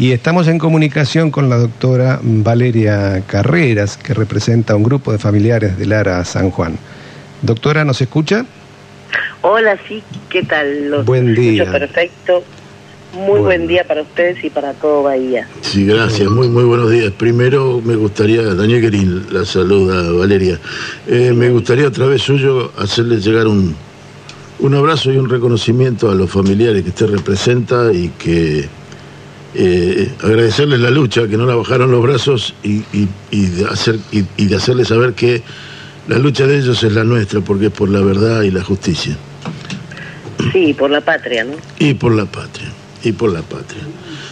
Y estamos en comunicación con la doctora Valeria Carreras, que representa a un grupo de familiares de Lara San Juan. Doctora, ¿nos escucha? Hola, sí, ¿qué tal? buen día. Perfecto. Muy buen día para ustedes y para todo Bahía. Sí, gracias. Muy muy buenos días. Primero me gustaría, Daniel Guerín la saluda Valeria. Eh, me gustaría a través suyo hacerle llegar un, un abrazo y un reconocimiento a los familiares que usted representa y que eh, agradecerles la lucha, que no la bajaron los brazos y, y, de hacer, y, y de hacerles saber que la lucha de ellos es la nuestra porque es por la verdad y la justicia. Sí, por la patria, ¿no? Y por la patria y por la patria.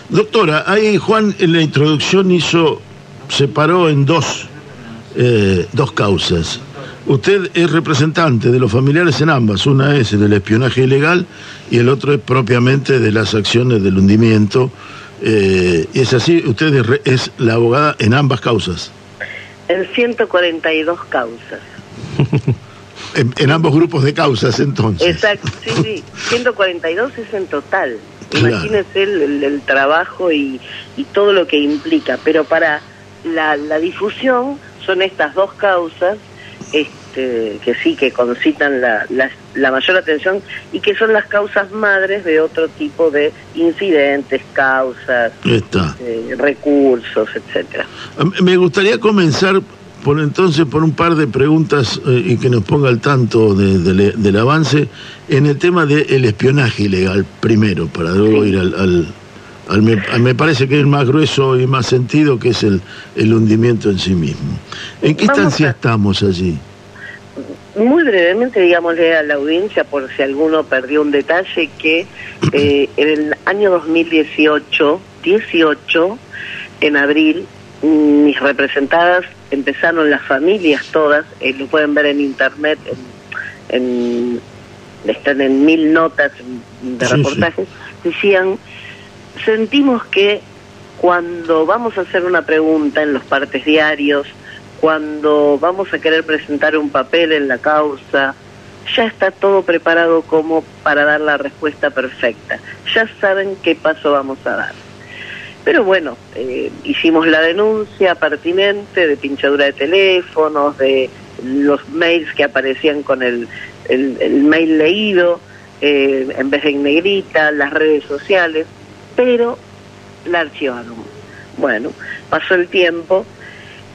Doctora, ahí Juan en la introducción hizo, separó en dos, eh, dos causas. Usted es representante de los familiares en ambas, una es del espionaje ilegal y el otro es propiamente de las acciones del hundimiento. Eh, es así, usted es, la abogada en ambas causas. En 142 causas. en, en, ambos grupos de causas, entonces. Exacto, sí, sí. 142 es en total. Imagínese el, trabajo y, todo lo que implica, pero para la, difusión son estas dos causas este, que sí, que concitan la, la, mayor atención y que son las causas madres de otro tipo de incidentes, causas, este, recursos, etcétera. Me gustaría comenzar por entonces por un par de preguntas eh, y que nos ponga al tanto del avance en el tema del espionaje ilegal, primero, para luego ir al... al, me, parece que es más grueso y más sentido, que es el, el hundimiento en sí mismo. ¿En qué instancia estamos allí? Muy brevemente, digámosle a la audiencia, por si alguno perdió un detalle, que eh, en el año 2018, 18, en abril, mis representadas empezaron las familias todas, eh, lo pueden ver en internet, en, están en mil notas de reportajes, decían, sentimos que cuando vamos a hacer una pregunta en los partes diarios, cuando vamos a querer presentar un papel en la causa, ya está todo preparado como para dar la respuesta perfecta. Ya saben qué paso vamos a dar. Pero bueno, eh, hicimos la denuncia pertinente de pinchadura de teléfonos, de los mails que aparecían con el, el, mail leído, eh, en vez de en negrita, las redes sociales, pero la archivaron. Bueno, pasó el tiempo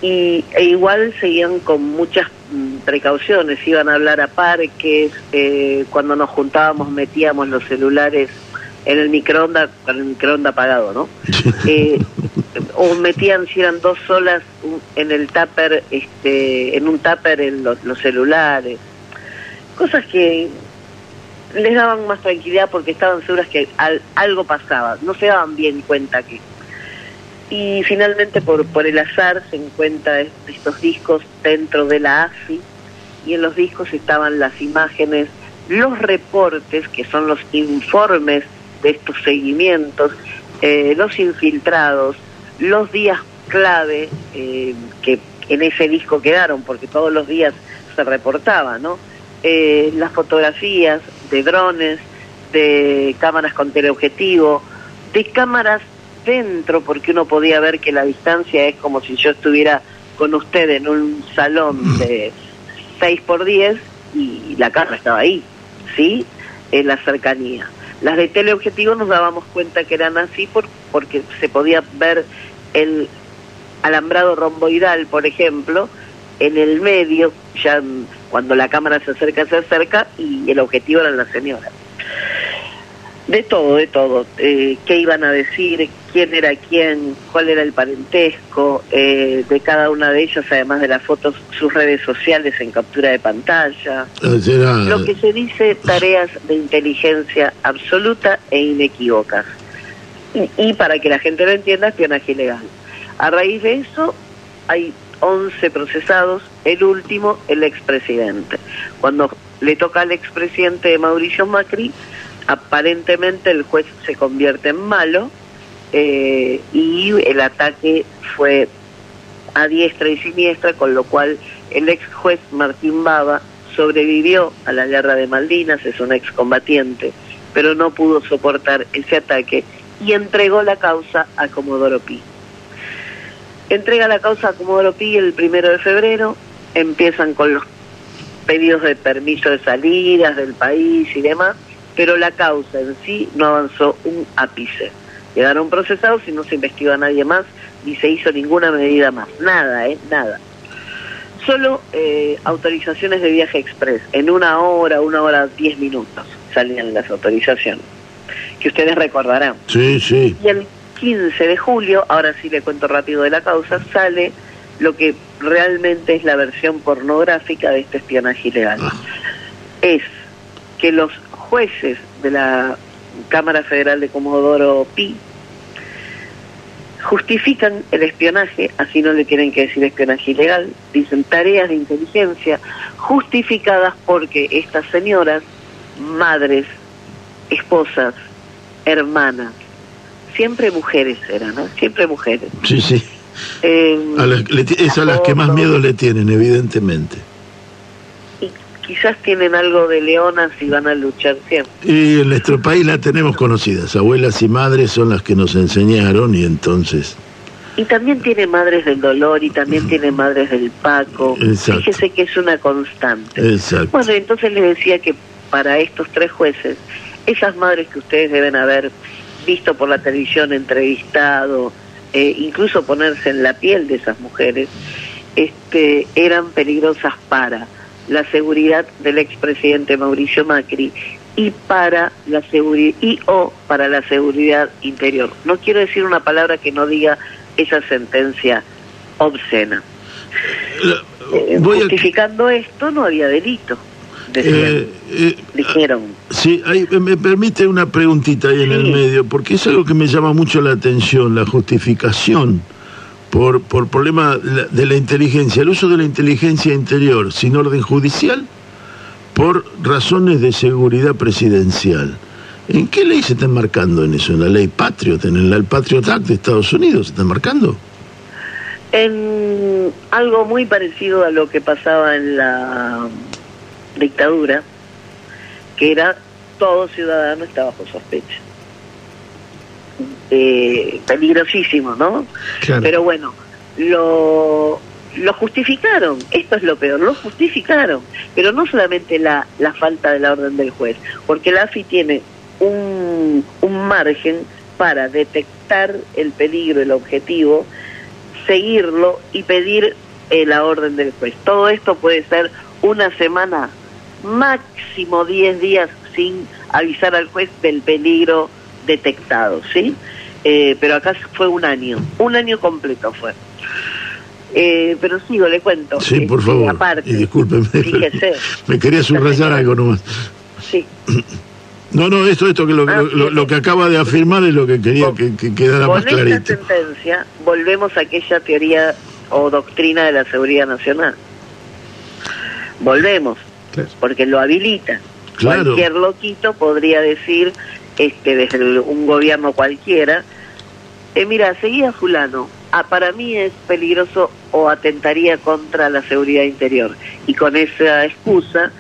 y e igual seguían con muchas mm, precauciones, iban a hablar a parques, eh, cuando nos juntábamos metíamos los celulares en el microondas, con el microondas apagado, ¿no? Eh, o metían, si eran dos solas, en el tupper, este, en un tupper en los, celulares. Cosas que les daban más tranquilidad porque estaban seguras que algo pasaba, no se daban bien cuenta que. Y finalmente, por, por el azar, se encuentra estos discos dentro de la AFI y en los discos estaban las imágenes, los reportes, que son los informes de estos seguimientos, eh, los infiltrados, los días clave eh, que en ese disco quedaron, porque todos los días se reportaba, ¿no? Eh, las fotografías de drones, de cámaras con teleobjetivo, de cámaras dentro, porque uno podía ver que la distancia es como si yo estuviera con usted en un salón de 6 por 10 y la cámara estaba ahí, ¿sí? En la cercanía. Las de teleobjetivo nos dábamos cuenta que eran así por, porque se podía ver el alambrado romboidal, por ejemplo, en el medio, ya cuando la cámara se acerca, se acerca, y el objetivo era la señora. De todo, de todo. Eh, ¿Qué iban a decir? ¿Quién era quién? ¿Cuál era el parentesco? Eh, de cada una de ellas, además de las fotos, sus redes sociales en captura de pantalla. Lo que se dice tareas de inteligencia absoluta e inequívocas. Y, y para que la gente lo entienda, espionaje ilegal. A raíz de eso, hay 11 procesados, el último, el expresidente. Cuando le toca al expresidente Mauricio Macri, aparentemente el juez se convierte en malo eh, y el ataque fue a diestra y siniestra, con lo cual el ex juez Martín Baba sobrevivió a la guerra de Malvinas, es un excombatiente, pero no pudo soportar ese ataque y entregó la causa a Comodoro Pi. Entrega la causa a Comodoro Pi el primero de febrero, empiezan con los pedidos de permiso de salidas del país y demás, pero la causa en sí no avanzó un ápice. Quedaron procesados y no se investigó a nadie más, ni se hizo ninguna medida más. Nada, ¿eh? Nada. Solo eh, autorizaciones de viaje express. En una hora, una hora, diez minutos salían las autorizaciones. Que ustedes recordarán. Sí, sí. Y el 15 de julio, ahora sí le cuento rápido de la causa, sale lo que realmente es la versión pornográfica de este espionaje ilegal. Ah. Es que los jueces de la Cámara Federal de Comodoro Pi justifican el espionaje, así no le tienen que decir espionaje ilegal, dicen tareas de inteligencia justificadas porque estas señoras, madres, esposas, hermanas, siempre mujeres eran, ¿no? Siempre mujeres. Sí, sí. Eh, A las- le ti- es a las que más miedo le tienen, evidentemente. Quizás tienen algo de leonas y van a luchar siempre. Y en nuestro país la tenemos conocidas. Abuelas y madres son las que nos enseñaron y entonces... Y también tiene madres del dolor y también tiene madres del Paco. Exacto. Fíjese que es una constante. Exacto. Bueno, entonces les decía que para estos tres jueces, esas madres que ustedes deben haber visto por la televisión, entrevistado, eh, incluso ponerse en la piel de esas mujeres, este, eran peligrosas para la seguridad del expresidente Mauricio Macri y para la seguridad y o para la seguridad interior. No quiero decir una palabra que no diga esa sentencia obscena. Eh, Voy a- justificando esto no había delito, decían, Eh, eh, dijeron. Sí, ahí me- permite una preguntita ahí en el Sí. medio, porque es algo que me llama mucho la atención, la justificación por, por problema de la inteligencia, el uso de la inteligencia interior sin orden judicial por razones de seguridad presidencial. ¿En qué ley se está marcando en eso? ¿En la ley Patriot? ¿En el Patriot Act de Estados Unidos se está marcando? En algo muy parecido a lo que pasaba en la dictadura, que era todo ciudadano está bajo sospecha. Eh, peligrosísimo, ¿no? Claro. Pero bueno, lo, lo justificaron, esto es lo peor, lo justificaron, pero no solamente la, la falta de la orden del juez, porque la AFI tiene un, un margen para detectar el peligro, el objetivo, seguirlo y pedir eh, la orden del juez. Todo esto puede ser una semana, máximo 10 días sin avisar al juez del peligro detectado, ¿sí? Eh, pero acá fue un año, un año completo fue. Eh, pero sigo, le cuento. Sí, por Este, favor. aparte, y discúlpeme, fíjese. me quería subrayar algo nomás. Sí. No, no, esto, esto que lo, Ah, lo- que acaba de afirmar es lo que quería Con- que, que quedara Con más esta clarito. sentencia volvemos a aquella teoría o doctrina de la seguridad nacional. Volvemos, Claro. porque lo habilita. Claro. Cualquier loquito podría decir, este, desde el- un gobierno cualquiera, eh, mira, seguía fulano, ah, para mí es peligroso o atentaría contra la seguridad interior. Y con esa excusa,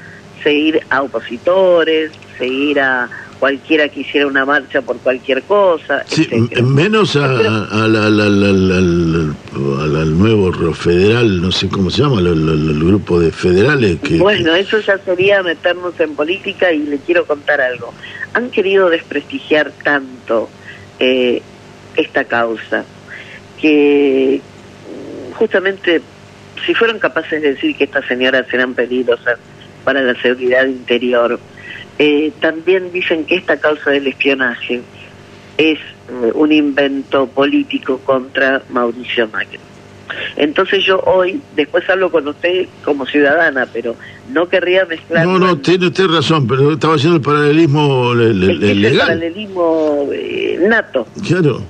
seguir a opositores, seguir a cualquiera que hiciera una marcha por cualquier cosa, Sí, menos a, a- a la- la- al- al nuevo federal, no sé cómo se llama, el, grupo de federales que... Bueno, eso ya sería meternos en política y le quiero contar algo. Han querido desprestigiar tanto eh, esta causa que justamente si fueron capaces de decir que estas señoras eran peligrosas para la seguridad interior, eh, también dicen que esta causa del espionaje es eh, un invento político contra Mauricio Macri. Entonces yo hoy, después hablo con usted como ciudadana, pero no querría mezclar... no, no, tiene usted razón, pero estaba haciendo el paralelismo le- le- es que es el legal. paralelismo eh, nato. Claro.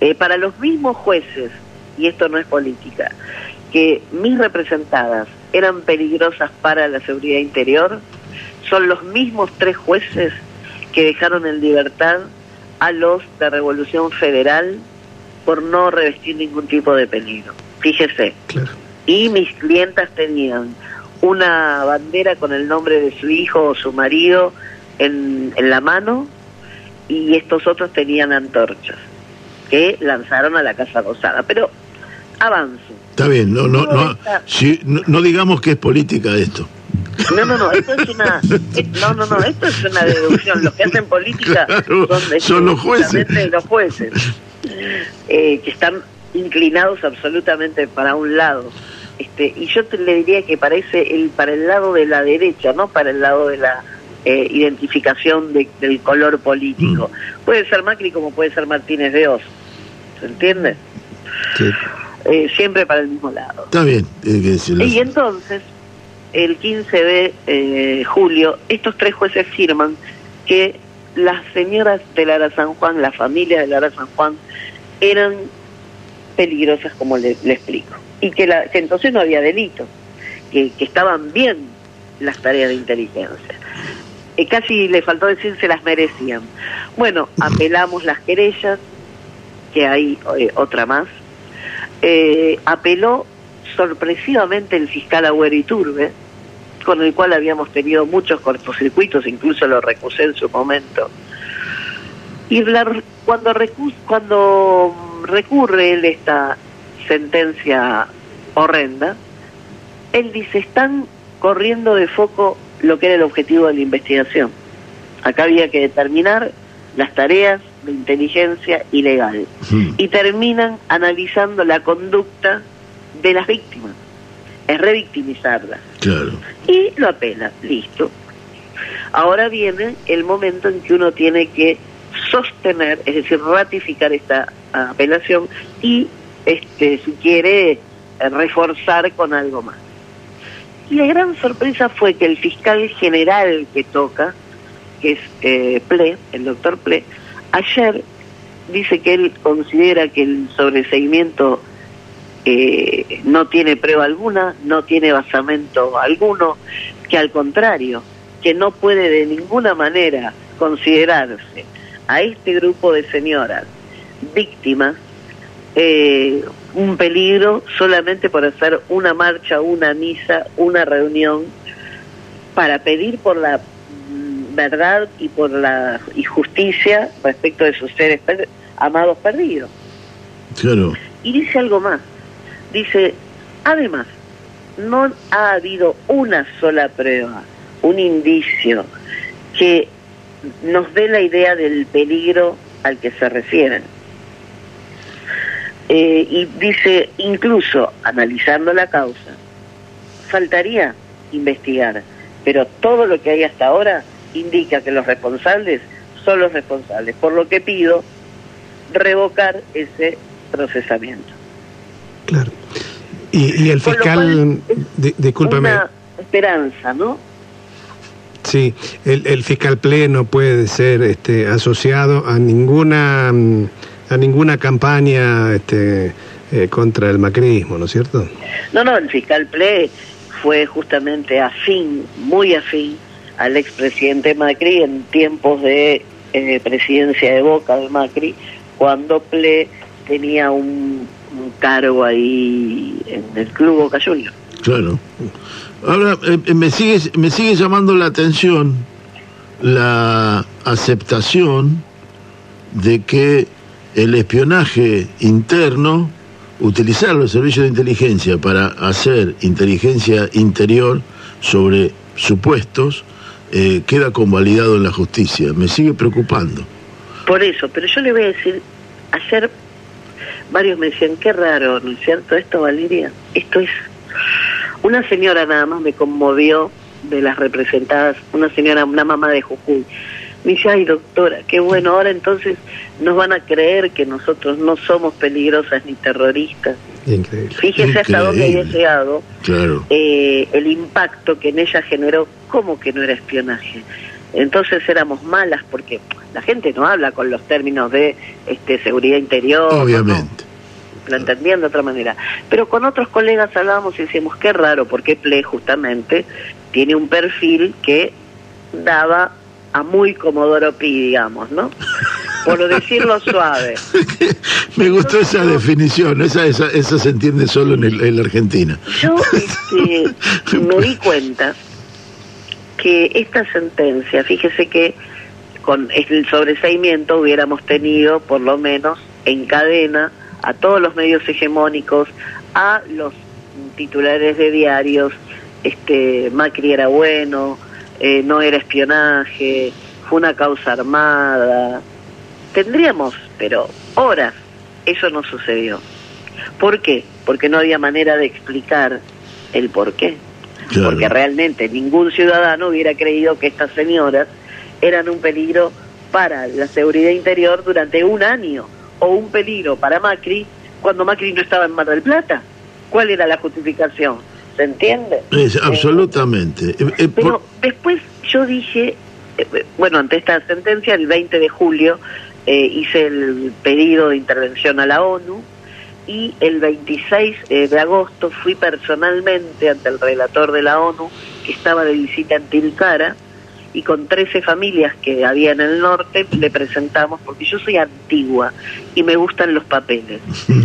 Eh, para los mismos jueces, y esto no es política, que mis representadas eran peligrosas para la seguridad interior, son los mismos tres jueces que dejaron en libertad a los de Revolución Federal por no revestir ningún tipo de peligro. Fíjese, Claro. y mis clientas tenían una bandera con el nombre de su hijo o su marido en, en la mano y estos otros tenían antorchas que lanzaron a la Casa Rosada. Pero avance. Está bien, no, no, no, si, no, digamos que es política esto. No, no, no, esto es una, no, no, no, esto es una deducción. Los que hacen política son, los jueces. Los jueces eh, que están inclinados absolutamente para un lado. Este, y yo te, le diría que parece el para el lado de la derecha, no para el lado de la eh, identificación del color político. Mm. Puede ser Macri como puede ser Martínez de Oz, ¿se entiende? Sí. Eh, siempre para el mismo lado. Está bien. Y entonces, el 15 de eh, julio, estos tres jueces firman que las señoras de Lara San Juan, la familia de Lara San Juan, eran peligrosas, como le, explico, y que, la, que entonces no había delito, que, que estaban bien las tareas de inteligencia. Eh, casi le faltó decir se las merecían. Bueno, apelamos las querellas, que hay eh, otra más. Eh, apeló sorpresivamente el fiscal Agüero Iturbe, con el cual habíamos tenido muchos cortocircuitos, incluso lo recusé en su momento. Y cuando, cuando recurre él esta sentencia horrenda, él dice, están corriendo de foco lo que era el objetivo de la investigación. Acá había que determinar las tareas de inteligencia ilegal hmm. y terminan analizando la conducta de las víctimas, es revictimizarlas. Claro. Y lo apela, listo. Ahora viene el momento en que uno tiene que sostener, es decir, ratificar esta apelación y, este, si quiere, reforzar con algo más. Y la gran sorpresa fue que el fiscal general que toca, que es eh, Ple, el doctor Ple, ayer dice que él considera que el sobreseimiento eh, no tiene prueba alguna, no tiene basamento alguno, que al contrario, que no puede de ninguna manera considerarse a este grupo de señoras víctimas eh, un peligro solamente por hacer una marcha, una misa, una reunión para pedir por la verdad y por la justicia respecto de sus seres amados perdidos. Claro. Y dice algo más. Dice, además, no ha habido una sola prueba, un indicio que nos dé la idea del peligro al que se refieren. Eh, y dice, incluso analizando la causa, faltaría investigar, pero todo lo que hay hasta ahora indica que los responsables son los responsables, por lo que pido revocar ese procesamiento. Claro. Y, el fiscal, discúlpame. Una esperanza, ¿no? Sí, el, el fiscal pleno puede ser este, asociado a ninguna mm, a ninguna campaña este, eh, contra el macrismo, ¿no es cierto? No, no, el fiscal Ple fue justamente afín, muy afín al expresidente Macri en tiempos de eh, presidencia de Boca de Macri, cuando Ple tenía un, cargo ahí en el club Boca Juniors. Claro. Ahora, eh, me, sigue, me sigue llamando la atención la aceptación de que el espionaje interno, utilizar los servicios de inteligencia para hacer inteligencia interior sobre supuestos, eh, queda convalidado en la justicia. Me sigue preocupando. Por eso, pero yo le voy a decir, ayer varios me decían, qué raro, ¿no es cierto? Esto, Valeria, esto es... Una señora nada más me conmovió de las representadas, una señora, una mamá de Jujuy me dice, ay doctora, qué bueno, ahora entonces nos van a creer que nosotros no somos peligrosas ni terroristas. Increíble. Fíjese hasta dónde había llegado claro. Eh, el impacto que en ella generó, como que no era espionaje. Entonces éramos malas porque la gente no habla con los términos de este, seguridad interior. Obviamente. Lo entendían de otra manera. Pero con otros colegas hablábamos y decíamos, qué raro, porque PLE justamente tiene un perfil que daba a muy Comodoro Pi, digamos, ¿no? Por decirlo suave. Me gustó esa definición, esa, esa, esa se entiende solo en, el, la Argentina. Yo este, me di cuenta que esta sentencia, fíjese que con el sobreseimiento hubiéramos tenido por lo menos en cadena a todos los medios hegemónicos, a los titulares de diarios, este Macri era bueno, eh, no era espionaje, fue una causa armada. Tendríamos, pero horas, eso no sucedió. ¿Por qué? Porque no había manera de explicar el por qué. Porque realmente ningún ciudadano hubiera creído que estas señoras eran un peligro para la seguridad interior durante un año o un peligro para Macri cuando Macri no estaba en Mar del Plata. ¿Cuál era la justificación? ¿Se entiende? Es, absolutamente. Eh, eh, pero después yo dije, eh, bueno, ante esta sentencia, el 20 de julio hice el pedido de intervención a la ONU y el 26 de agosto fui personalmente ante el relator de la ONU que estaba de visita en Tilcara y con 13 familias que había en el norte le presentamos, porque yo soy antigua y me gustan los papeles.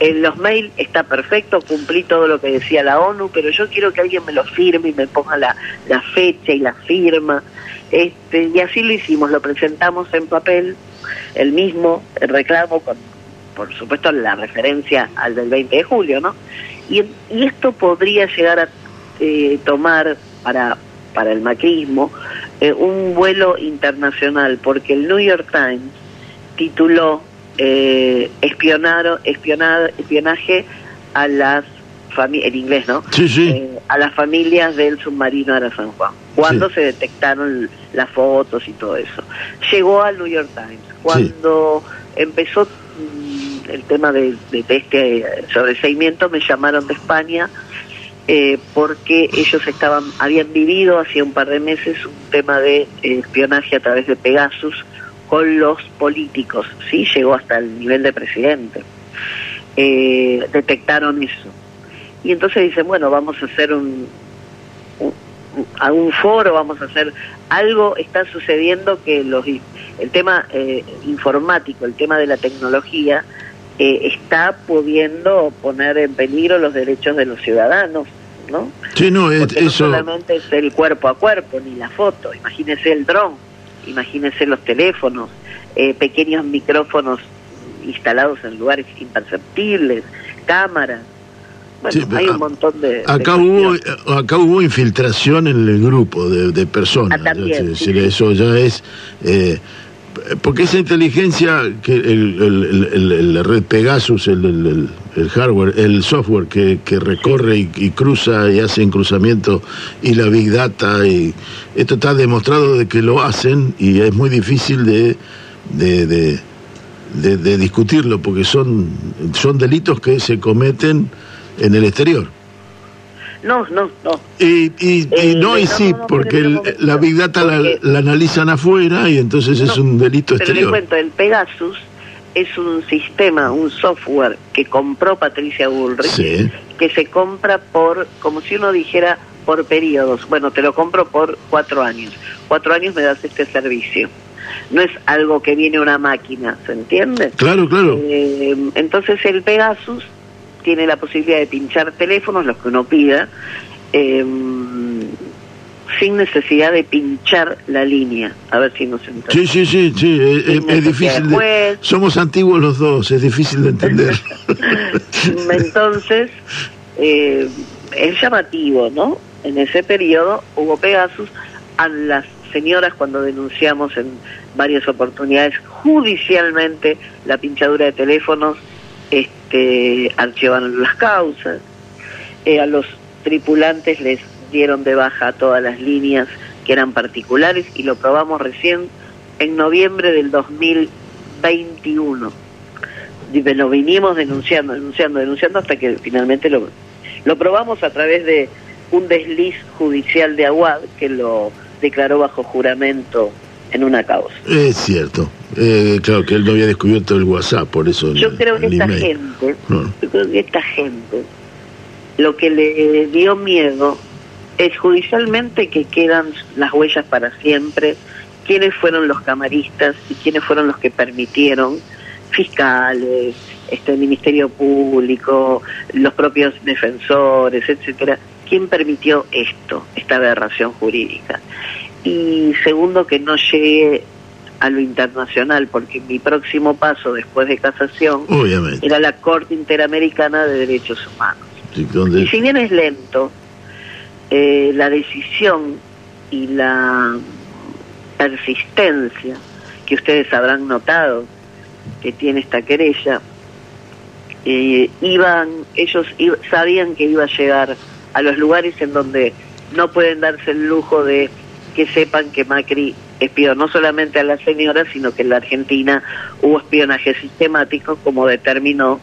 En los mails está perfecto, cumplí todo lo que decía la ONU, pero yo quiero que alguien me lo firme y me ponga la, la fecha y la firma. Este, y así lo hicimos, lo presentamos en papel, el mismo el reclamo con, por supuesto, la referencia al del 20 de julio, ¿no? Y, y esto podría llegar a eh, tomar para para el macrismo, eh, un vuelo internacional, porque el New York Times tituló eh, espionar, espionaje a las familias, en inglés, ¿no? Sí, sí. Eh, a las familias del submarino de San Juan, cuando se detectaron las fotos y todo eso. Llegó al New York Times. Cuando empezó el tema de, este sobreseimiento, me llamaron de España eh, porque ellos estaban habían vivido hacía un par de meses un tema de eh, espionaje a través de Pegasus con los políticos, sí llegó hasta el nivel de presidente. Eh, detectaron eso. Y entonces dicen, bueno, vamos a hacer un, un, foro, vamos a hacer algo, está sucediendo que los, el tema informático, el tema de la tecnología, está pudiendo poner en peligro los derechos de los ciudadanos ¿no? Sí, no, eso... no solamente es el cuerpo a cuerpo, ni la foto, imagínese el dron, imagínese los teléfonos, eh, pequeños micrófonos instalados en lugares imperceptibles, cámaras. Bueno, hay un montón de... Acá, hubo, acá hubo infiltración en el grupo de, personas. Ah, decir, Eso ya es... Eh, porque esa inteligencia, que el, red Pegasus, el, hardware, el software que, recorre y, cruza y hace cruzamiento y la big data, esto está demostrado de que lo hacen y es muy difícil de, discutirlo porque son delitos que se cometen en el exterior. No, no, no. Y, y, eh, no, y sí, porque la Big Data la, analizan afuera y entonces es un delito exterior. Pero cuento, el Pegasus es un sistema, un software que compró Patricia Bullrich, que se compra por, como si uno dijera, por periodos. Bueno, te lo compro por cuatro años. Cuatro años me das este servicio. No es algo que viene una máquina, ¿se entiende? Claro, claro. Eh, entonces el Pegasus tiene la posibilidad de pinchar teléfonos, los que uno pida, em, sin necesidad de pinchar la línea. A ver si nos entendemos. Sí, sí, sí, sí. Es, difícil. De, somos antiguos los dos, es difícil de entender. Entonces, eh, es llamativo, ¿no? En ese periodo hubo Pegasus a las señoras cuando denunciamos en varias oportunidades judicialmente la pinchadura de teléfonos este, archivaron las causas, eh, a los tripulantes les dieron de baja todas las líneas que eran particulares y lo probamos recién en noviembre del 2021. Y lo vinimos denunciando, denunciando, denunciando hasta que finalmente lo, lo probamos a través de un desliz judicial de Aguad que lo declaró bajo juramento en una causa. Es cierto. Eh, claro que él no había descubierto el WhatsApp, por eso. Yo creo que esta gente, yo creo que esta gente, lo que le dio miedo es judicialmente que quedan las huellas para siempre, quiénes fueron los camaristas y quiénes fueron los que permitieron, fiscales, este Ministerio Público, los propios defensores, etcétera, quién permitió esto, esta aberración jurídica. Y segundo, que no llegue a lo internacional, porque mi próximo paso después de casación Obviamente. era la Corte Interamericana de Derechos Humanos. Y si bien es lento, eh, la decisión y la persistencia que ustedes habrán notado que tiene esta querella, eh, iban, ellos sabían que iba a llegar a los lugares en donde no pueden darse el lujo de que sepan que Macri espió no solamente a la señora, sino que en la Argentina hubo espionaje sistemático, como determinó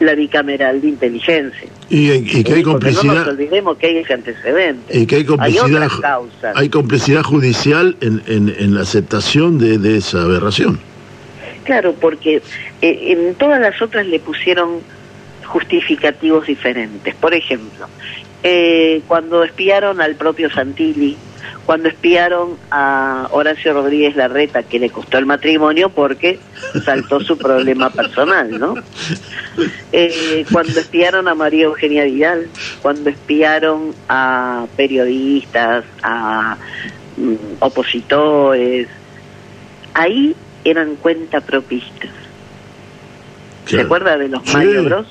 la bicameral de inteligencia. Y, que hay complicidad. No nos olvidemos que hay ese antecedente. Y que hay complicidad. Hay, complicidad judicial en, en, la aceptación de, de, esa aberración. Claro, porque eh, en todas las otras le pusieron justificativos diferentes. Por ejemplo, eh, cuando espiaron al propio Santilli, cuando espiaron a Horacio Rodríguez Larreta, que le costó el matrimonio porque saltó su problema personal, ¿no? Eh, cuando espiaron a María Eugenia Vidal, cuando espiaron a periodistas, a mm, opositores, ahí eran cuentapropistas. ¿Se acuerda de los maniobros?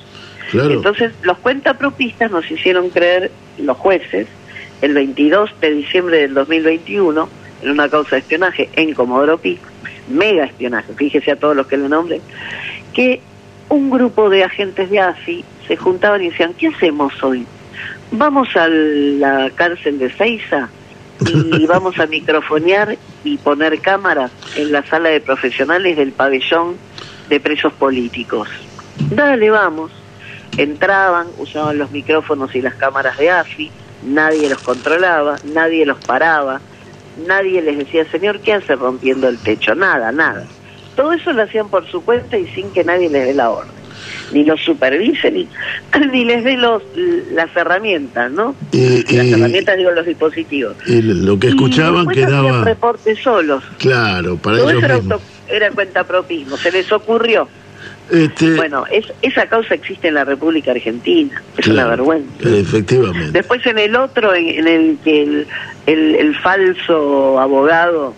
Entonces, los cuentapropistas nos hicieron creer, los jueces, el 22 de diciembre del 2021 en una causa de espionaje en Comodoro Pi, mega espionaje, fíjese a todos los que le nombren, que un grupo de agentes de AFI se juntaban y decían, ¿qué hacemos hoy? Vamos a la cárcel de Seiza y vamos a microfonear y poner cámaras en la sala de profesionales del pabellón de presos políticos. Dale, vamos. Entraban, usaban los micrófonos y las cámaras de AFI, nadie los controlaba, nadie los paraba, nadie les decía, señor, ¿qué hace rompiendo el techo? Nada, nada. Todo eso lo hacían por su cuenta y sin que nadie les dé la orden. Ni los supervise, ni, ni les dé los, las herramientas, ¿no? las herramientas, digo, los dispositivos. Lo que escuchaban y quedaba... reportes solos. Claro, para Todo eso era, era cuenta propismo, se les ocurrió este, bueno, es, esa causa existe en la República Argentina, es una vergüenza. Efectivamente. Después en el otro, en, el que el, falso abogado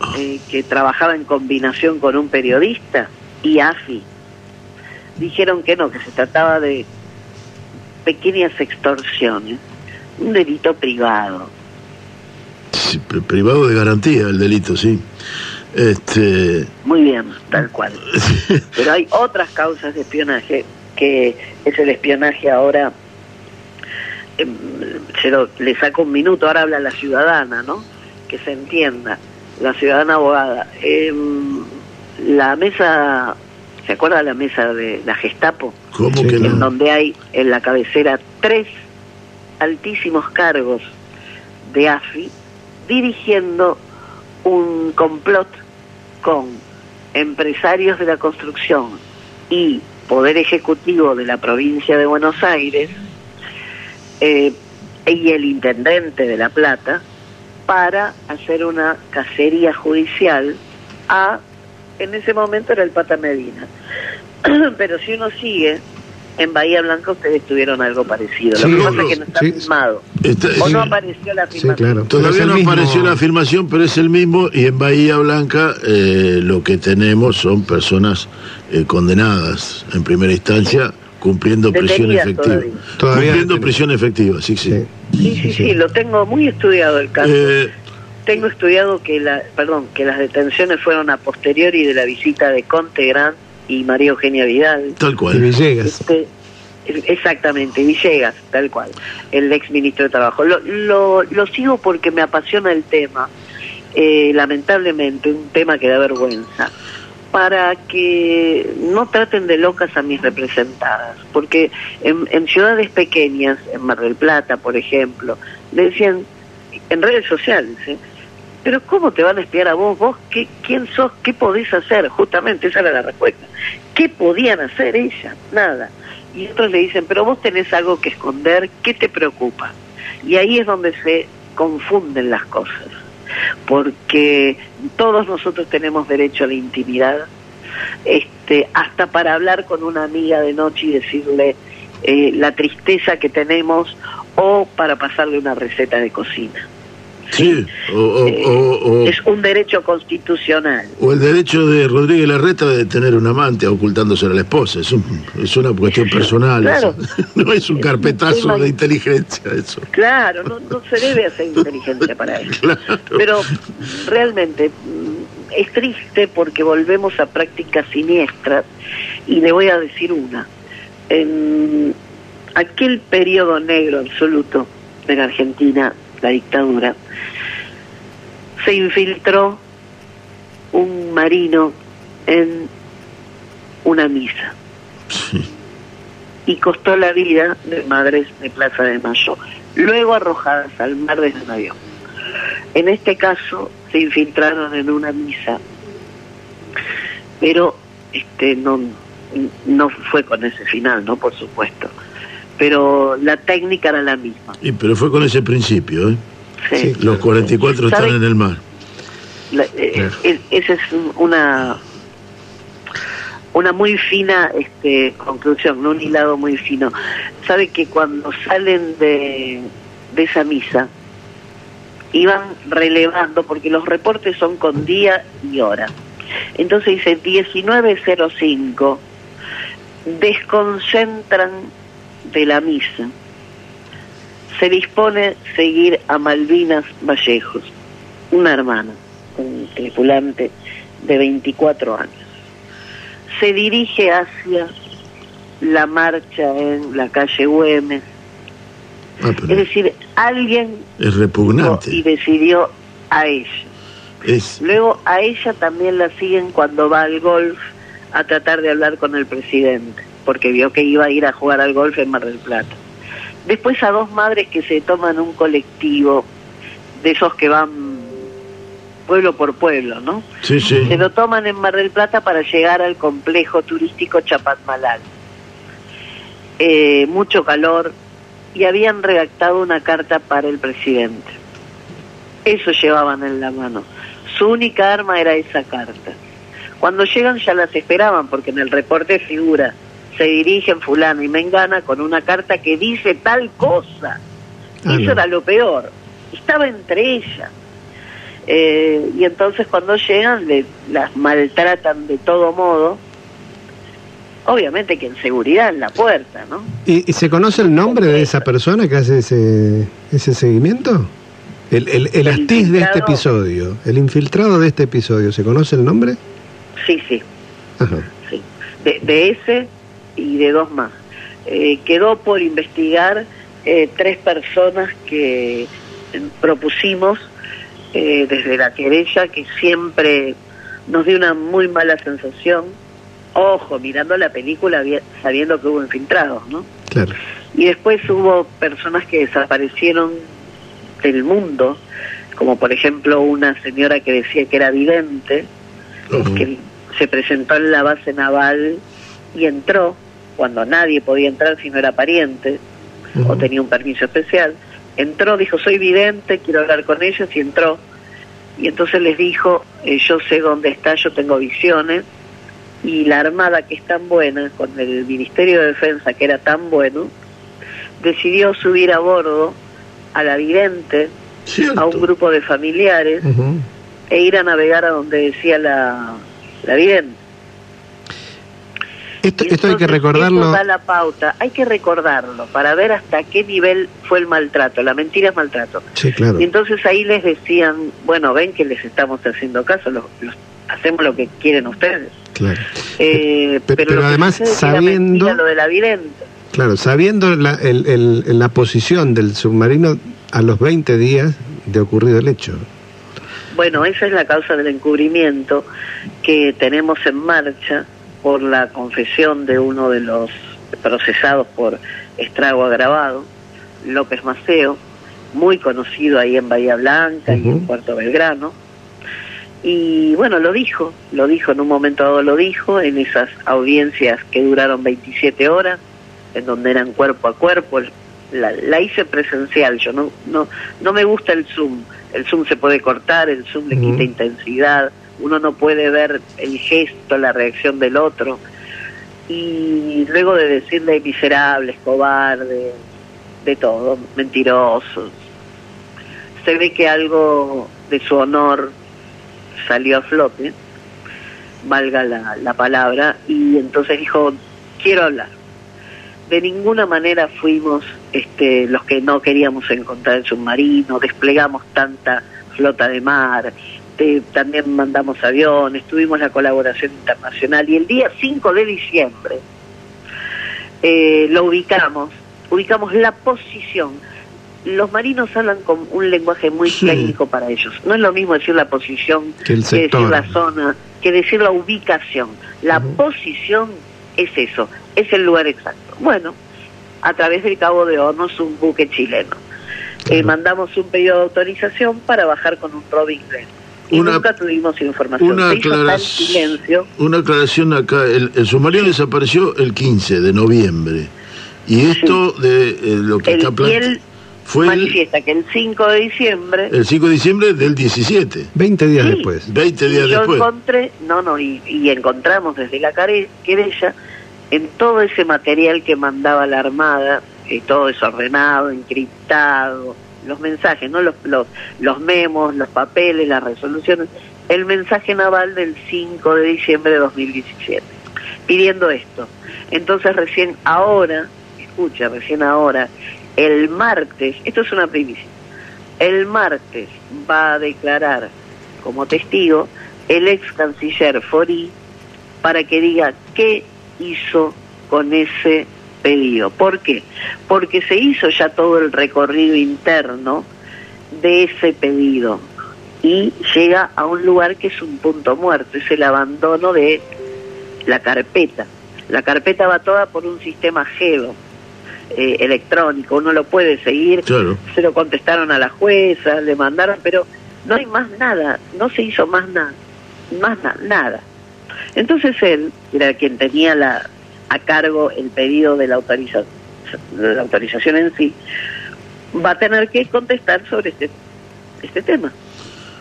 ah. eh, que trabajaba en combinación con un periodista y AFI, dijeron que no, que se trataba de pequeñas extorsiones, un delito privado. privado de garantía el delito, sí. Este... Muy bien, tal cual. Pero hay otras causas de espionaje, que es el espionaje ahora, em, se lo, le saco un minuto, ahora habla la ciudadana, ¿no? Que se entienda, la ciudadana abogada. Em, la mesa, ¿se acuerda la mesa de la Gestapo? ¿Cómo que En donde hay en la cabecera tres altísimos cargos de AFI dirigiendo un complot con empresarios de la construcción y Poder Ejecutivo de la provincia de Buenos Aires eh, y el Intendente de La Plata para hacer una cacería judicial a, en ese momento era el Pata Medina. Pero si uno sigue, en Bahía Blanca ustedes tuvieron algo parecido. Lo que pasa es que no está firmado. o no apareció la afirmación. Todavía no apareció la afirmación, pero es el mismo. Y en Bahía Blanca eh, lo que tenemos son personas eh, condenadas en primera instancia cumpliendo prisión efectiva. cumpliendo prisión efectiva, sí, sí. Sí, sí, sí, lo tengo muy estudiado el caso. Eh, tengo estudiado que la, perdón, que las detenciones fueron a posteriori de la visita de Conte Gran y María Eugenia Vidal. Tal cual. Villegas. Este, exactamente, Villegas, tal cual, el ex ministro de Trabajo. Lo, lo, lo sigo porque me apasiona el tema, eh, lamentablemente, un tema que da vergüenza, para que no traten de locas a mis representadas, porque en, en ciudades pequeñas, en Mar del Plata, por ejemplo, decían, en redes sociales, ¿eh? Pero ¿cómo te van a espiar a vos? ¿Vos qué, quién sos? ¿Qué podés hacer? Justamente esa era la respuesta. ¿Qué podían hacer ella? Nada. Y otros le dicen, pero vos tenés algo que esconder, ¿qué te preocupa? Y ahí es donde se confunden las cosas, porque todos nosotros tenemos derecho a la intimidad, este, hasta para hablar con una amiga de noche y decirle eh, la tristeza que tenemos o para pasarle una receta de cocina. Sí, o, o- Eh, o- o- es un derecho constitucional. o el derecho de Rodríguez Larreta de tener un amante ocultándose a la esposa. Es, un- es una cuestión personal. Claro. eso. No es un Es un carpetazo de inteligencia eso. Claro, no, no se debe hacer inteligencia para eso. Claro. Pero realmente mm, es triste porque volvemos a prácticas siniestras y le voy a decir una. En aquel periodo negro absoluto de la Argentina, la dictadura, se infiltró un marino en una misa Sí. y costó la vida de madres de Plaza de Mayo, luego arrojadas al mar desde un avión. En este caso se infiltraron en una misa, pero este no no fue con ese final, no por supuesto, pero la técnica era la misma. Y, pero fue con ese principio. ¿eh? Sí. Los 44 ¿Sabe? están en el mar. La- eh, Claro. esa es un- una una muy fina este, conclusión, ¿no? un hilado muy fino. Sabe que cuando salen de, de esa misa iban relevando, porque los reportes son con día y hora. Entonces dice 19.05, desconcentran de la misa. Se dispone seguir a Malvinas Vallejos, una hermana, un tripulante de 24 años. Se dirige hacia la marcha en la calle Güemes. Ah, Es decir, alguien es repugnante. y decidió a ella. Es, Luego a ella también la siguen cuando va al golf a tratar de hablar con el presidente, porque vio que iba a ir a jugar al golf en Mar del Plata. Después a dos madres que se toman un colectivo de esos que van pueblo por pueblo, ¿no? sí, sí. Se lo toman en Mar del Plata para llegar al complejo turístico Chapatmalal. Eh, mucho calor y habían redactado una carta para el presidente. Eso llevaban en la mano. Su única arma era esa carta. Cuando llegan ya las esperaban porque en el reporte figura, se dirigen fulano y mengana con una carta que dice tal cosa. Ah, Eso no. era lo peor. Estaba entre ellas. Eh, y entonces cuando llegan le, las maltratan de todo modo. Obviamente que en seguridad en la puerta, ¿no? ¿Y, y se conoce el nombre de esa persona que hace ese, ese seguimiento? El, el, el El astiz de este episodio, el infiltrado de este episodio, ¿se conoce el nombre? Sí, sí, Ajá. sí. De, de ese y de dos más. Eh, quedó por investigar eh, tres personas que eh, propusimos eh, desde la querella, que siempre nos dio una muy mala sensación. Ojo, mirando la película, sabiendo que hubo infiltrados, ¿no? Claro. Y después hubo personas que desaparecieron del mundo, como por ejemplo una señora que decía que era vidente, que se presentó en la base naval y entró cuando nadie podía entrar si no era pariente o tenía un permiso especial. Entró, dijo, soy vidente, quiero hablar con ellos y entró. Y entonces les dijo, eh, yo sé dónde está, yo tengo visiones. Y la Armada, que es tan buena, con el Ministerio de Defensa, que era tan bueno, decidió subir a bordo a la vidente, Cierto. a un grupo de familiares, e ir a navegar a donde decía la, la vidente. Esto, hay que recordarlo. da la pauta, hay que recordarlo para ver hasta qué nivel fue el maltrato. La mentira es maltrato. Sí, claro. Y entonces ahí les decían, bueno, ven que les estamos haciendo caso, los, los- hacemos lo que quieren ustedes. claro. Eh, Pe- pero además sabiendo- mentira lo de la vidente. Claro, sabiendo la, el- el- la posición del submarino a los 20 días de ocurrido el hecho. Bueno, esa es la causa del encubrimiento que tenemos en marcha por la confesión de uno de los procesados por estrago agravado, López Maceo, muy conocido ahí en Bahía Blanca y en. Puerto Belgrano. Y bueno, lo dijo, lo dijo en un momento dado, lo dijo en esas audiencias que duraron 27 horas, en donde eran cuerpo a cuerpo. La, la hice presencial, yo no, no, no me gusta el Zoom. El Zoom se puede cortar, el Zoom le quita intensidad, uno no puede ver el gesto, la reacción del otro. Y luego de decirle miserables, cobardes, de todo, mentirosos, se ve que algo de su honor salió a flote, valga la, la palabra, y entonces dijo, quiero hablar. De ninguna manera fuimos este, los que no queríamos encontrar el submarino, desplegamos tanta flota de mar, te- también mandamos aviones, tuvimos la colaboración internacional y el día 5 de diciembre eh, lo ubicamos, ubicamos la posición. Los marinos hablan con un lenguaje muy Sí. técnico para ellos. No es lo mismo decir la posición Que el decir la zona, que decir la ubicación. La posición es eso, es el lugar exacto. Bueno, a través del Cabo de Hornos, un buque chileno. Eh, Claro. mandamos un pedido de autorización para bajar con un Robin Hood. Y Una- nunca tuvimos información. Una, Se hizo tal aclara- silencio. una aclaración acá. El, el submarino desapareció el 15 de noviembre. Y esto de eh, lo que El, está y planteado él fue el, manifiesta que el 5 de diciembre el 5 de diciembre del 17. 20 días Sí. después. 20 días y yo después. encontré, no, no, y, y encontramos desde la care- querella en todo ese material que mandaba la Armada, eh, todo desordenado, encriptado, los mensajes, no los, los, los memos, los papeles, las resoluciones, el mensaje naval del 5 de diciembre de 2017, pidiendo esto. Entonces recién ahora, escucha, recién ahora, el martes, esto es una primicia, el martes va a declarar como testigo el ex canciller Fori para que diga qué hizo con ese pedido. ¿Por qué? Porque se hizo ya todo el recorrido interno de ese pedido y llega a un lugar que es un punto muerto, es el abandono de la carpeta. La carpeta va toda por un sistema GELO eh, electrónico, uno lo puede seguir Claro. se lo contestaron a la jueza, le mandaron, pero no hay más nada, no se hizo más nada, más na- nada. Entonces él, que era quien tenía la, a cargo el pedido de la, autoriza- de la autorización en sí, va a tener que contestar sobre este, este tema.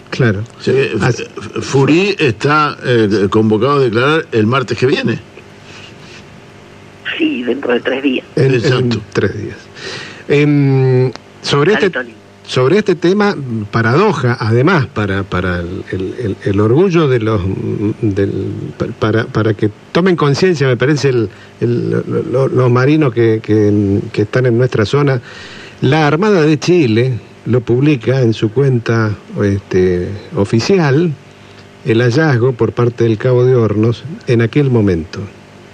Claro. F- Así- F- Furí está eh, convocado a declarar el martes que viene. Sí, dentro de tres días. En, en Exacto. tres días. Em, sobre este. Sobre este tema, paradoja, además, para, para el, el- orgullo de los. del- para, para que tomen conciencia, me parece, el- el- lo- lo- los marinos que, que- que están en nuestra zona, la Armada de Chile lo publica en su cuenta este, oficial, el hallazgo por parte del Cabo de Hornos en aquel momento.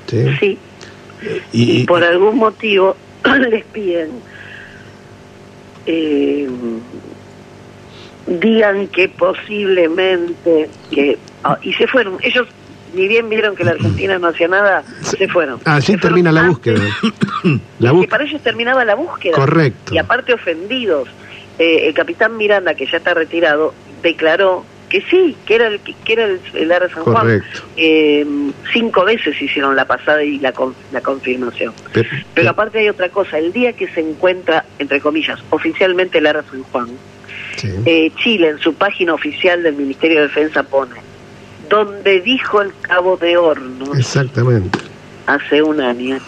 ¿sí? Sí, Y, y por algún motivo les piden eh, digan que posiblemente que ah, y se fueron. Ellos ni bien vieron que la Argentina no hacía nada se fueron. Así Se fueron termina la búsqueda. La que para ellos terminaba la búsqueda. Correcto. y aparte ofendidos eh, el capitán Miranda que ya está retirado declaró que sí que era el que era el, el Ara San Juan. Eh, cinco veces hicieron la pasada y la, con- la confirmación Pero- pero aparte hay otra cosa, el día que se encuentra, entre comillas, oficialmente el Ara San Juan, sí. eh, Chile en su página oficial del Ministerio de Defensa pone, donde dijo el Cabo de Hornos Exactamente. hace un año,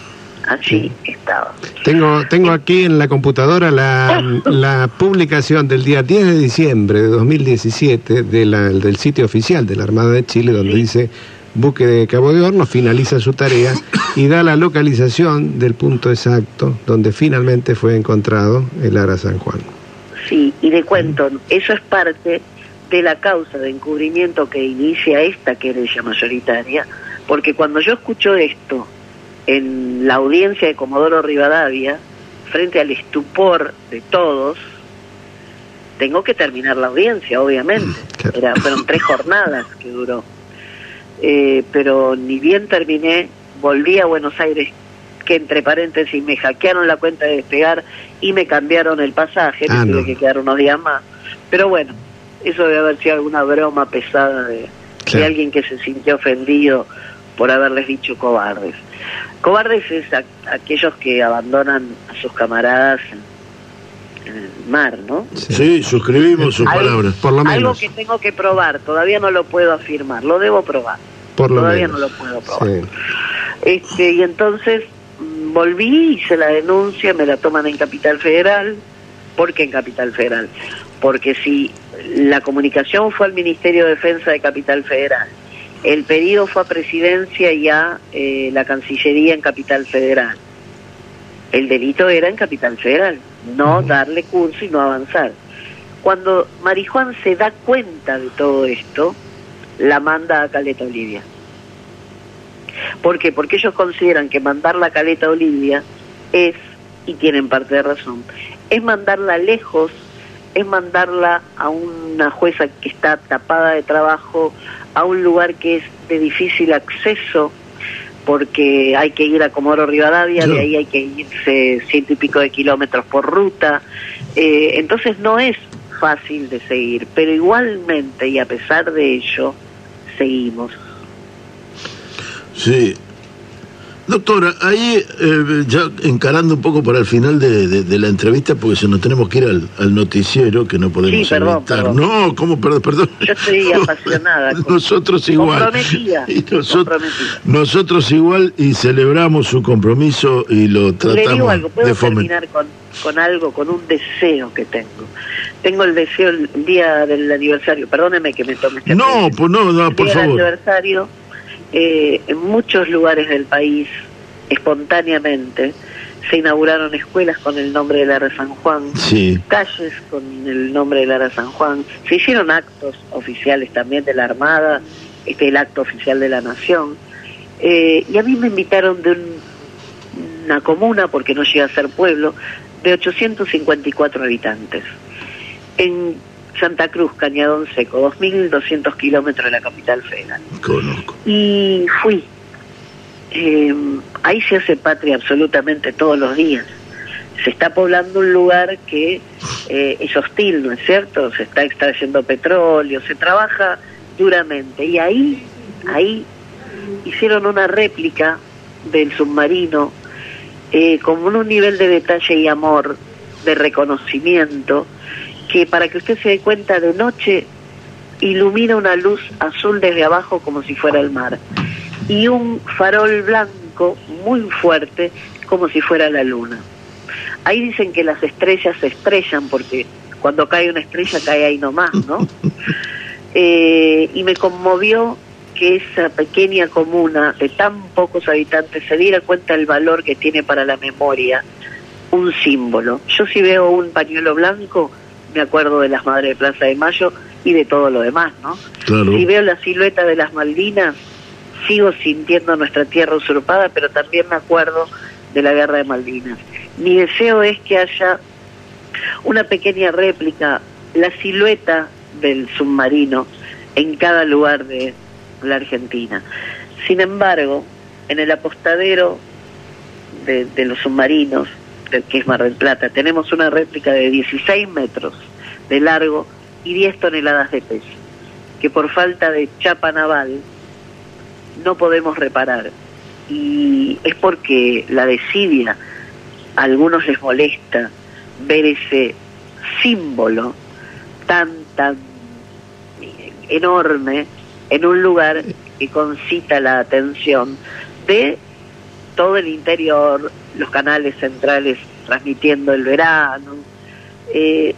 allí estaba. Tengo, tengo aquí en la computadora la, la publicación del día 10 de diciembre de 2017 de la- del sitio oficial de la Armada de Chile, donde Sí. dice buque de Cabo de Hornos finaliza su tarea y da la localización del punto exacto donde finalmente fue encontrado el Ara San Juan. Sí, y le cuento, eso es parte de la causa de encubrimiento que inicia esta querella mayoritaria, porque cuando yo escucho esto en la audiencia de Comodoro Rivadavia, frente al estupor de todos, tengo que terminar la audiencia, obviamente. Era, fueron tres jornadas que duró. Eh, pero ni bien terminé, volví a Buenos Aires, que entre paréntesis me hackearon la cuenta de despegar y me cambiaron el pasaje, me Ah, tuve que quedar unos días más. Pero bueno, eso debe haber sido alguna broma pesada de, alguien que se sintió ofendido por haberles dicho cobardes. Cobardes es a- aquellos que abandonan a sus camaradas en, en el mar, ¿no? Sí, suscribimos sus Algo- palabras. Por lo Algo menos. que tengo que probar, todavía no lo puedo afirmar, lo debo probar. Por lo todavía menos. no lo puedo probar. Sí. Este, y entonces mm, volví, hice la denuncia, me la toman en Capital Federal, ¿Por qué en Capital Federal? Porque si la comunicación fue al Ministerio de Defensa de Capital Federal, el pedido fue a Presidencia y a eh, la Cancillería en Capital Federal, el delito era en Capital Federal, no darle curso y no avanzar. Cuando Marijuán se da cuenta de todo esto, la manda a Caleta Olivia. ¿Por qué? Porque ellos consideran que mandarla a Caleta Olivia es, y tienen parte de razón, es mandarla lejos, es mandarla a una jueza que está tapada de trabajo, a un lugar que es de difícil acceso, porque hay que ir a Comoro Rivadavia, de ahí hay que irse ciento y pico de kilómetros por ruta, eh, entonces no es fácil de seguir, pero igualmente y a pesar de ello, seguimos. Sí. Doctora, ahí eh, ya encarando un poco para el final de, la entrevista, porque si nos tenemos que ir al, noticiero, que no podemos sí, evitar. No, ¿cómo? Perdón, perdón. Yo estoy apasionada. nosotros igual. Y nosotros, nosotros igual y celebramos su compromiso y lo tratamos Le digo algo, ¿puedo terminar con, con algo, con un deseo que tengo? Tengo el deseo el día del aniversario, perdóneme que me tome este No, pues no, no, por favor. El aniversario eh, en muchos lugares del país, espontáneamente, se inauguraron escuelas con el nombre de Lara San Juan, calles con el nombre de Lara San Juan, se hicieron actos oficiales también de la Armada, este el acto oficial de la Nación, eh, y a mí me invitaron de una comuna, porque no llega a ser pueblo, de 854 habitantes. En Santa Cruz, Cañadón Seco, 2.200 kilómetros de la capital federal. Conozco. Y fui. Eh, ahí se hace patria absolutamente todos los días. Se está poblando un lugar que eh, es hostil, ¿no es cierto? Se está extrayendo petróleo, se trabaja duramente. Y ahí, ahí hicieron una réplica del submarino eh, con un nivel de detalle y amor, de reconocimiento, que para que usted se dé cuenta de noche ilumina una luz azul desde abajo como si fuera el mar y un farol blanco muy fuerte como si fuera la luna. Ahí dicen que las estrellas se estrellan porque cuando cae una estrella cae ahí nomás, ¿no? Eh, y me conmovió que esa pequeña comuna de tan pocos habitantes se diera cuenta del valor que tiene para la memoria un símbolo. Yo si veo un pañuelo blanco, me acuerdo de las Madres de Plaza de Mayo y de todo lo demás, ¿no? Si veo la silueta de las Malvinas, sigo sintiendo nuestra tierra usurpada, pero también me acuerdo de la guerra de Malvinas. Mi deseo es que haya una pequeña réplica, la silueta del submarino en cada lugar de la Argentina. Sin embargo, en el apostadero de, de los submarinos, que es Mar del Plata, tenemos una réplica de 16 metros de largo y 10 toneladas de peso, que por falta de chapa naval no podemos reparar. Y es porque la desidia a algunos les molesta ver ese símbolo tan, tan enorme en un lugar que concita la atención de todo el interior, los canales centrales transmitiendo el verano. Eh,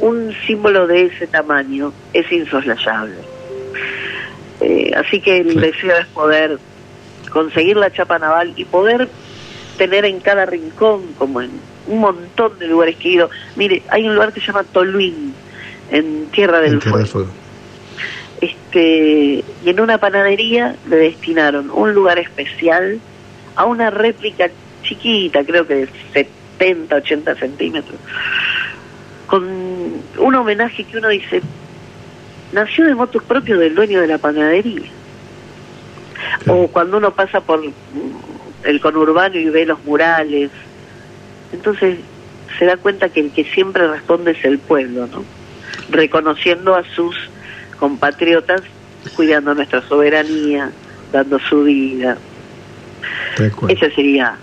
un símbolo de ese tamaño es insoslayable. Eh, así que el deseo es poder conseguir la chapa naval y poder tener en cada rincón, como en un montón de lugares que he ido. Mire, hay un lugar que se llama Toluín, en Tierra del Fuego. Este, y en una panadería le destinaron un lugar especial a una réplica chiquita, creo que de 70, 80 centímetros, con un homenaje que uno dice, nació de motos propios del dueño de la panadería. O cuando uno pasa por el conurbano y ve los murales, entonces se da cuenta que el que siempre responde es el pueblo, ¿no? Reconociendo a sus compatriotas, cuidando nuestra soberanía, dando su vida, ese sería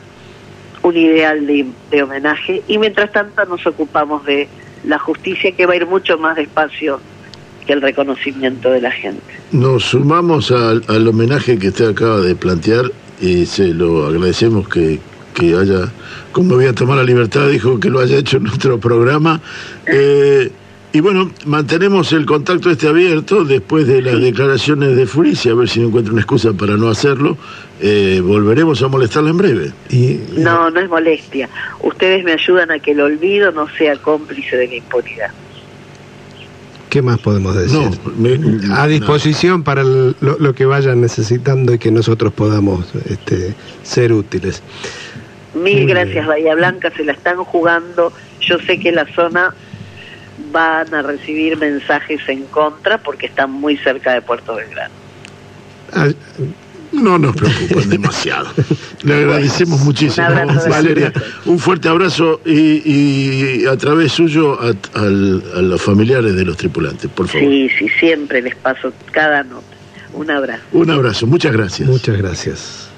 un ideal de, homenaje y mientras tanto nos ocupamos de la justicia que va a ir mucho más despacio que el reconocimiento de la gente. Nos sumamos al, homenaje que usted acaba de plantear y se lo agradecemos que, que haya, como voy a tomar la libertad, dijo que lo haya hecho en nuestro programa. Eh, y bueno, mantenemos el contacto este abierto después de las declaraciones de Furicia, a ver si no encuentro una excusa para no hacerlo. Eh, volveremos a molestarla en breve. Y, no, no es molestia. Ustedes me ayudan a que el olvido no sea cómplice de la impunidad. ¿Qué más podemos decir? a disposición para lo, que vayan necesitando y que nosotros podamos este, ser útiles. Mil gracias, Bahía Blanca, se la están jugando. Yo sé que la zona van a recibir mensajes en contra porque están muy cerca de Puerto Belgrano. Ah, no nos preocupan demasiado. Le agradecemos muchísimo, Valeria. Un fuerte abrazo y, a través suyo a, los familiares de los tripulantes, por favor. Sí, sí, siempre les paso cada nota. Un abrazo. Un abrazo, muchas gracias. Muchas gracias.